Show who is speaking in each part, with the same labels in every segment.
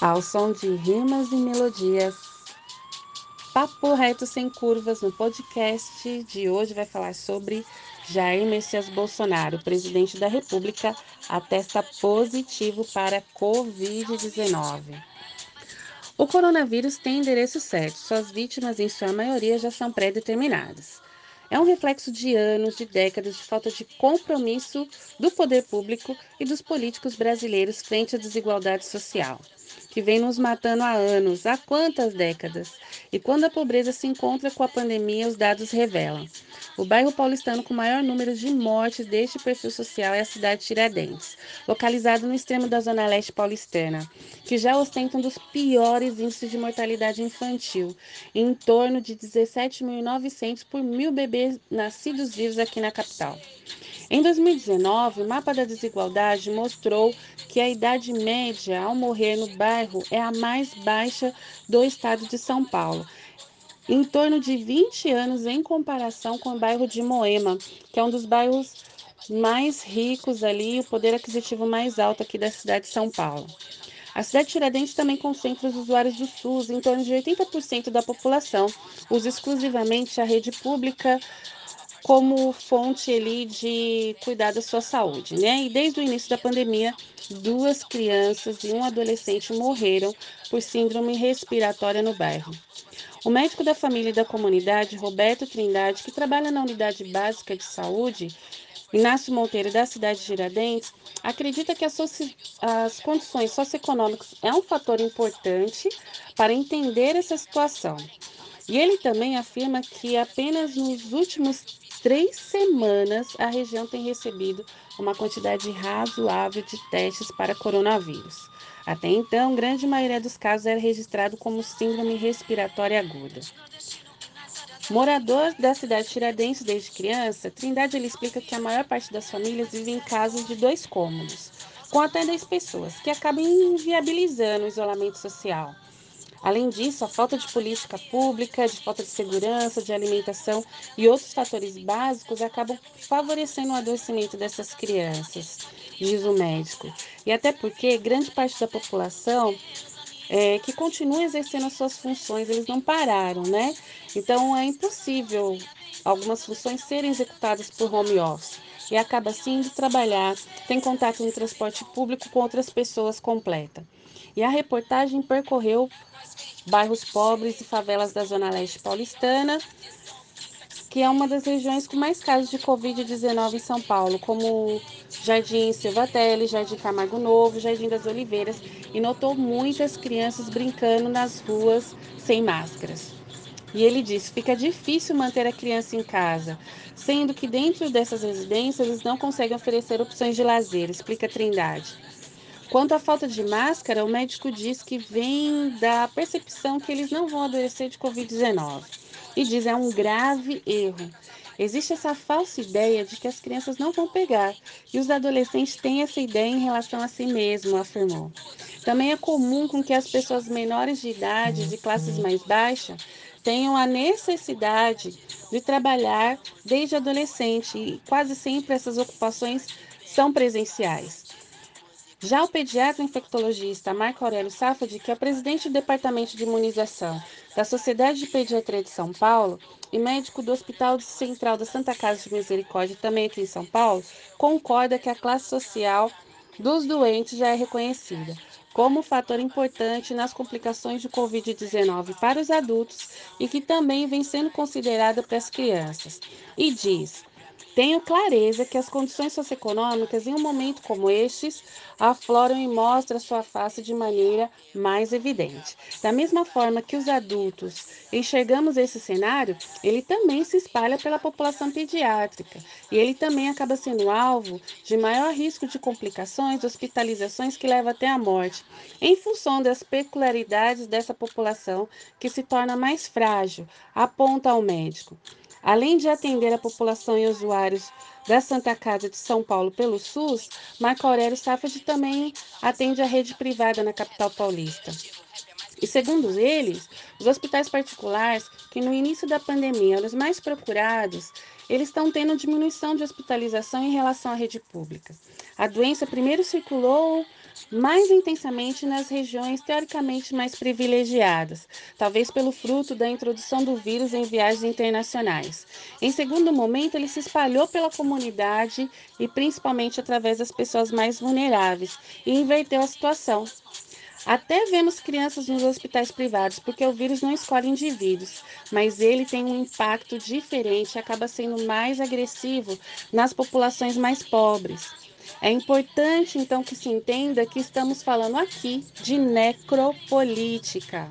Speaker 1: ao som de rimas e melodias. Papo reto sem curvas no podcast de hoje vai falar sobre Jair Messias Bolsonaro, presidente da República, atesta positivo para Covid-19. O coronavírus tem endereço certo, suas vítimas, em sua maioria, já são pré-determinadas. É um reflexo de anos, de décadas de falta de compromisso do poder público e dos políticos brasileiros frente à desigualdade social que vem nos matando há anos, há quantas décadas? E quando a pobreza se encontra com a pandemia, os dados revelam. O bairro paulistano com maior número de mortes deste perfil social é a cidade de Tiradentes, localizado no extremo da zona leste paulistana, que já ostenta um dos piores índices de mortalidade infantil, em torno de 17.900 por mil bebês nascidos vivos aqui na capital. Em 2019, o mapa da desigualdade mostrou que a idade média ao morrer no bairro é a mais baixa do estado de São Paulo, em torno de 20 anos em comparação com o bairro de Moema, que é um dos bairros mais ricos ali, o poder aquisitivo mais alto aqui da cidade de São Paulo. A cidade de Tiradentes também concentra os usuários do SUS, em torno de 80% da população usa exclusivamente a rede pública como fonte ali de cuidar da sua saúde, né? E desde o início da pandemia, duas crianças e um adolescente morreram por síndrome respiratória no bairro. O médico da família e da comunidade, Roberto Trindade, que trabalha na unidade básica de saúde, Inácio Monteiro, da cidade de Giradentes, acredita que as, as condições socioeconômicas é um fator importante para entender essa situação. E ele também afirma que apenas nos últimos três semanas, a região tem recebido uma quantidade razoável de testes para coronavírus. Até então, grande maioria dos casos era registrado como síndrome respiratória aguda. Morador da cidade de Tiradentes desde criança, Trindade ele explica que a maior parte das famílias vive em casas de dois cômodos, com até 10 pessoas, que acabam inviabilizando o isolamento social. Além disso, a falta de política pública, de falta de segurança, de alimentação e outros fatores básicos acabam favorecendo o adoecimento dessas crianças, diz o médico. E até porque grande parte da população é, que continua exercendo as suas funções, eles não pararam, né? Então é impossível algumas funções serem executadas por home office e acaba assim de trabalhar, tem contato no transporte público com outras pessoas completa. E a reportagem percorreu bairros pobres e favelas da Zona Leste paulistana, que é uma das regiões com mais casos de Covid-19 em São Paulo, como Jardim Silvatelli, Jardim Camargo Novo, Jardim das Oliveiras, e notou muitas crianças brincando nas ruas sem máscaras. E ele disse: fica difícil manter a criança em casa, sendo que dentro dessas residências eles não conseguem oferecer opções de lazer, explica Trindade. Quanto à falta de máscara, o médico diz que vem da percepção que eles não vão adoecer de Covid-19 e diz é um grave erro. Existe essa falsa ideia de que as crianças não vão pegar e os adolescentes têm essa ideia em relação a si mesmo, afirmou. Também é comum com que as pessoas menores de idade, de classes mais baixas, tenham a necessidade de trabalhar desde adolescente e quase sempre essas ocupações são presenciais. Já o pediatra infectologista Marco Aurélio Safadi, que é presidente do Departamento de Imunização da Sociedade de Pediatria de São Paulo e médico do Hospital Central da Santa Casa de Misericórdia, também aqui em São Paulo, concorda que a classe social dos doentes já é reconhecida como fator importante nas complicações de Covid-19 para os adultos e que também vem sendo considerada para as crianças. E diz: tenho clareza que as condições socioeconômicas, em um momento como estes, afloram e mostram sua face de maneira mais evidente. Da mesma forma que os adultos enxergamos esse cenário, ele também se espalha pela população pediátrica e ele também acaba sendo alvo de maior risco de complicações, hospitalizações que levam até a morte, em função das peculiaridades dessa população que se torna mais frágil, aponta ao médico. Além de atender a população e usuários da Santa Casa de São Paulo pelo SUS, Marco Aurélio Safad também atende a rede privada na capital paulista. E segundo eles, os hospitais particulares, que no início da pandemia eram os mais procurados, eles estão tendo diminuição de hospitalização em relação à rede pública. A doença primeiro circulou mais intensamente nas regiões teoricamente mais privilegiadas, talvez pelo fruto da introdução do vírus em viagens internacionais. Em segundo momento, ele se espalhou pela comunidade e principalmente através das pessoas mais vulneráveis e inverteu a situação. Até vemos crianças nos hospitais privados, porque o vírus não escolhe indivíduos, mas ele tem um impacto diferente e acaba sendo mais agressivo nas populações mais pobres. É importante, então, que se entenda que estamos falando aqui de necropolítica.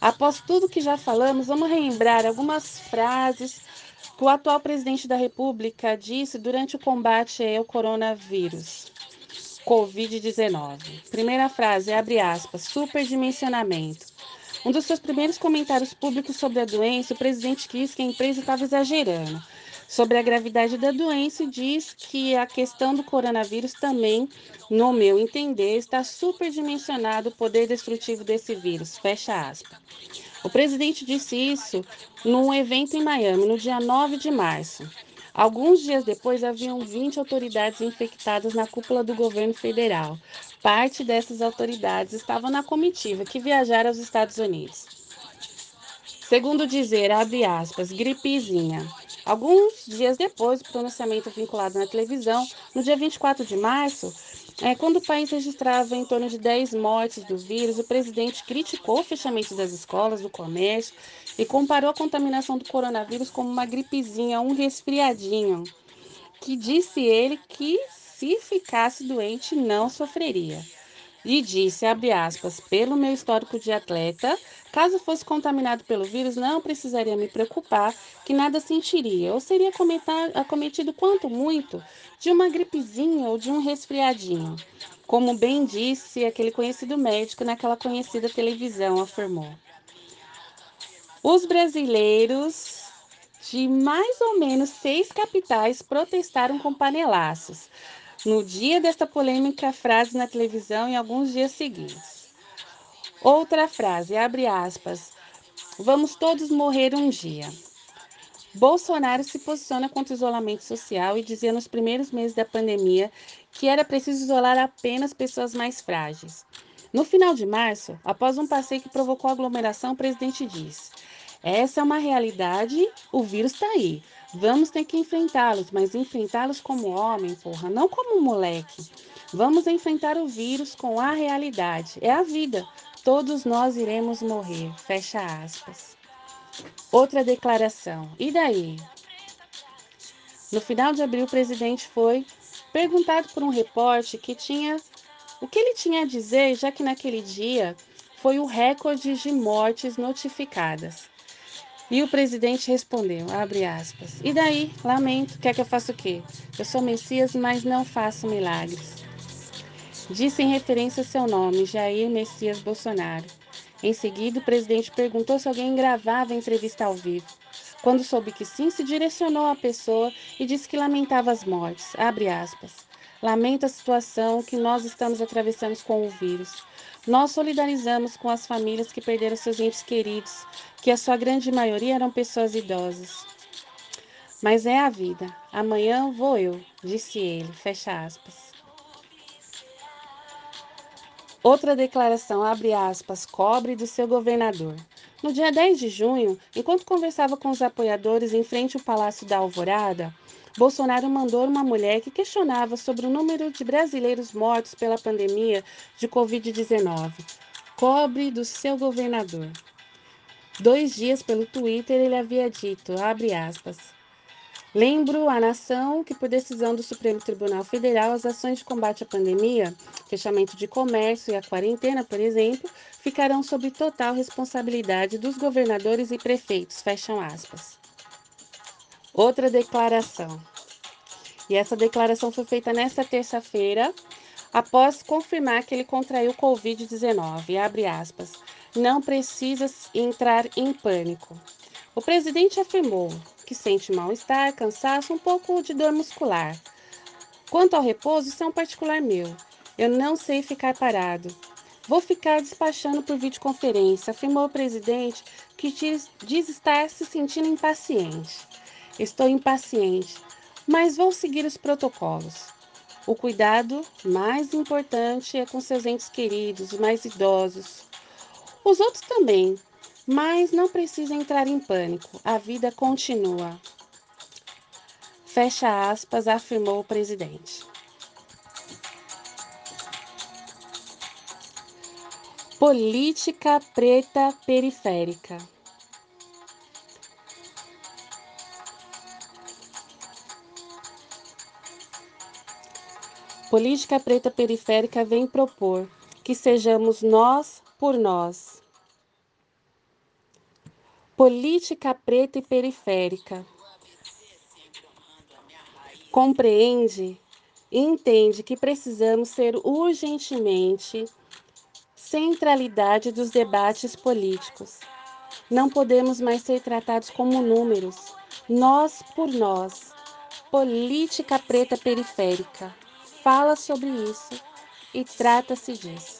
Speaker 1: Após tudo que já falamos, vamos relembrar algumas frases que o atual presidente da República disse durante o combate ao coronavírus. Covid-19. Primeira frase, abre aspas, superdimensionamento. Um dos seus primeiros comentários públicos sobre a doença, o presidente disse que a empresa estava exagerando sobre a gravidade da doença e diz que a questão do coronavírus também, no meu entender, está superdimensionado o poder destrutivo desse vírus. Fecha aspas. O presidente disse isso num evento em Miami, no dia 9 de março. Alguns dias depois, haviam 20 autoridades infectadas na cúpula do governo federal. Parte dessas autoridades estavam na comitiva que viajara aos Estados Unidos. Segundo dizer, abre aspas, gripezinha. Alguns dias depois do pronunciamento vinculado na televisão, no dia 24 de março, é, quando o país registrava em torno de 10 mortes do vírus, o presidente criticou o fechamento das escolas, do comércio e comparou a contaminação do coronavírus como uma gripezinha, um resfriadinho, que disse ele que se ficasse doente não sofreria. E disse, abre aspas, pelo meu histórico de atleta, caso fosse contaminado pelo vírus, não precisaria me preocupar, que nada sentiria, ou seria acometido quanto muito de uma gripezinha ou de um resfriadinho. Como bem disse aquele conhecido médico naquela conhecida televisão, afirmou. Os brasileiros de mais ou menos seis capitais protestaram com panelaços no dia desta polêmica frase na televisão e alguns dias seguintes. Outra frase, abre aspas, vamos todos morrer um dia. Bolsonaro se posiciona contra o isolamento social e dizia nos primeiros meses da pandemia que era preciso isolar apenas pessoas mais frágeis. No final de março, após um passeio que provocou aglomeração, o presidente disse: Essa é uma realidade, o vírus está aí. Vamos ter que enfrentá-los, mas enfrentá-los como homem, porra, não como moleque. Vamos enfrentar o vírus com a realidade. É a vida. Todos nós iremos morrer. Fecha aspas. Outra declaração. E daí? No final de abril, o presidente foi perguntado por um repórter que tinha o que ele tinha a dizer, já que naquele dia foi o recorde de mortes notificadas. E o presidente respondeu, abre aspas, e daí, lamento, quer que eu faça o quê? Eu sou Messias, mas não faço milagres. Disse em referência ao seu nome, Jair Messias Bolsonaro. Em seguida, o presidente perguntou se alguém gravava a entrevista ao vivo. Quando soube que sim, se direcionou à pessoa e disse que lamentava as mortes. Abre aspas. Lamento a situação que nós estamos atravessando com o vírus. Nós solidarizamos com as famílias que perderam seus entes queridos, que a sua grande maioria eram pessoas idosas. Mas é a vida. Amanhã vou eu, disse ele. Fecha aspas. Outra declaração, abre aspas, cobre do seu governador. No dia 10 de junho, enquanto conversava com os apoiadores em frente ao Palácio da Alvorada, Bolsonaro mandou uma mulher que questionava sobre o número de brasileiros mortos pela pandemia de Covid-19. Cobre do seu governador. Dois dias pelo Twitter ele havia dito, abre aspas, Lembro à nação que, por decisão do Supremo Tribunal Federal, as ações de combate à pandemia, fechamento de comércio e a quarentena, por exemplo, ficarão sob total responsabilidade dos governadores e prefeitos. Fecham aspas. Outra declaração. E essa declaração foi feita nesta terça-feira, após confirmar que ele contraiu Covid-19. Abre aspas. Não precisa entrar em pânico. O presidente afirmou que sente mal-estar, cansaço, um pouco de dor muscular. Quanto ao repouso, isso é um particular meu. Eu não sei ficar parado. Vou ficar despachando por videoconferência, afirmou o presidente, que diz, diz estar se sentindo impaciente. Estou impaciente, mas vou seguir os protocolos. O cuidado mais importante é com seus entes queridos, mais idosos. Os outros também, mas não precisa entrar em pânico. A vida continua. Fecha aspas, afirmou o presidente. Política preta periférica. Política preta periférica vem propor que sejamos nós por nós. Política preta e periférica compreende e entende que precisamos ser urgentemente centralidade dos debates políticos. Não podemos mais ser tratados como números, nós por nós. Política preta periférica fala sobre isso e trata-se disso.